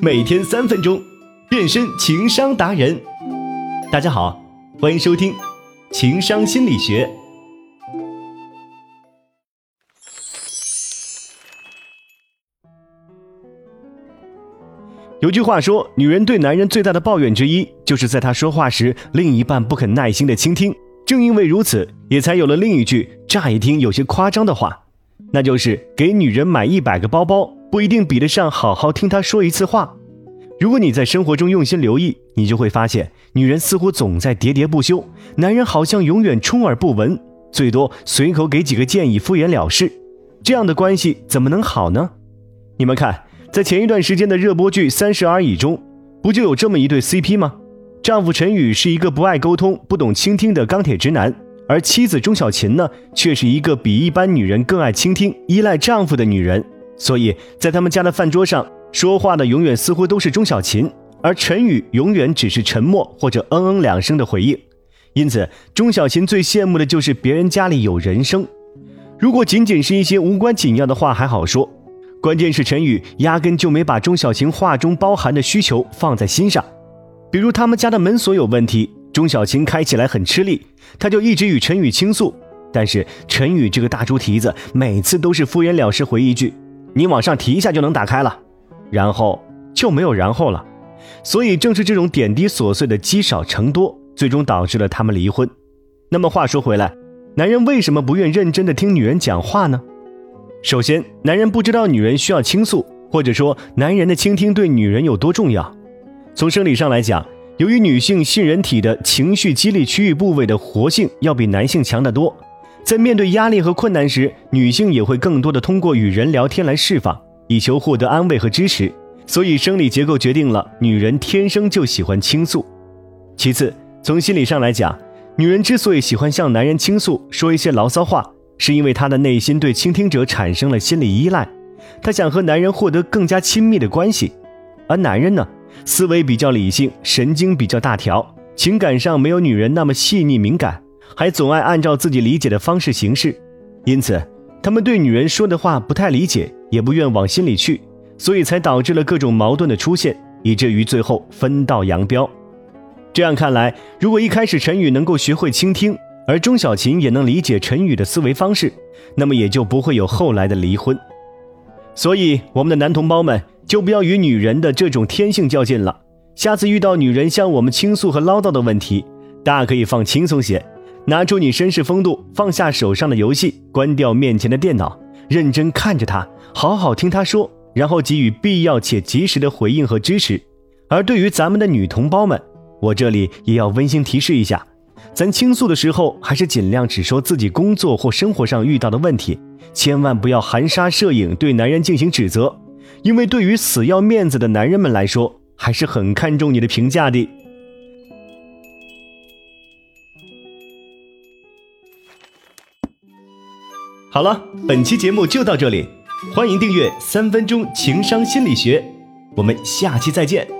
每天三分钟，变身情商达人。大家好，欢迎收听《情商心理学》。有句话说，女人对男人最大的抱怨之一，就是在他说话时，另一半不肯耐心的倾听。正因为如此，也才有了另一句乍一听有些夸张的话。那就是给女人买一百个包包，不一定比得上好好听她说一次话。如果你在生活中用心留意，你就会发现，女人似乎总在喋喋不休，男人好像永远充耳不闻，最多随口给几个建议，敷衍了事。这样的关系怎么能好呢？你们看，在前一段时间的热播剧《三十而已》中，不就有这么一对 CP 吗？丈夫陈宇是一个不爱沟通、不懂倾听的钢铁直男。而妻子钟小琴呢，却是一个比一般女人更爱倾听、依赖丈夫的女人。所以在他们家的饭桌上，说话的永远似乎都是钟小琴，而陈宇永远只是沉默或者嗯嗯两声的回应。因此，钟小琴最羡慕的就是别人家里有人声。如果仅仅是一些无关紧要的话还好说，关键是陈宇压根就没把钟小琴话中包含的需求放在心上，比如他们家的门锁有问题。钟小琴开起来很吃力，她就一直与陈宇倾诉，但是陈宇这个大猪蹄子每次都是敷衍了事回一句：“你往上提一下就能打开了。”然后就没有然后了。所以正是这种点滴琐碎的积少成多，最终导致了他们离婚。那么话说回来，男人为什么不愿认真的听女人讲话呢？首先，男人不知道女人需要倾诉，或者说男人的倾听对女人有多重要。从生理上来讲。由于女性杏仁体的情绪激励区域部位的活性要比男性强得多，在面对压力和困难时，女性也会更多的通过与人聊天来释放，以求获得安慰和支持。所以，生理结构决定了女人天生就喜欢倾诉。其次，从心理上来讲，女人之所以喜欢向男人倾诉，说一些牢骚话，是因为她的内心对倾听者产生了心理依赖，她想和男人获得更加亲密的关系。而男人呢？思维比较理性，神经比较大条，情感上没有女人那么细腻敏感，还总爱按照自己理解的方式行事，因此他们对女人说的话不太理解，也不愿往心里去，所以才导致了各种矛盾的出现，以至于最后分道扬镳。这样看来，如果一开始陈宇能够学会倾听，而钟小琴也能理解陈宇的思维方式，那么也就不会有后来的离婚。所以，我们的男同胞们。就不要与女人的这种天性较劲了。下次遇到女人向我们倾诉和唠叨的问题，大可以放轻松些，拿出你绅士风度，放下手上的游戏，关掉面前的电脑，认真看着他，好好听他说，然后给予必要且及时的回应和支持。而对于咱们的女同胞们，我这里也要温馨提示一下，咱倾诉的时候，还是尽量只说自己工作或生活上遇到的问题，千万不要含沙射影对男人进行指责。因为对于死要面子的男人们来说，还是很看重你的评价的。好了，本期节目就到这里，欢迎订阅《三分钟情商心理学》，我们下期再见。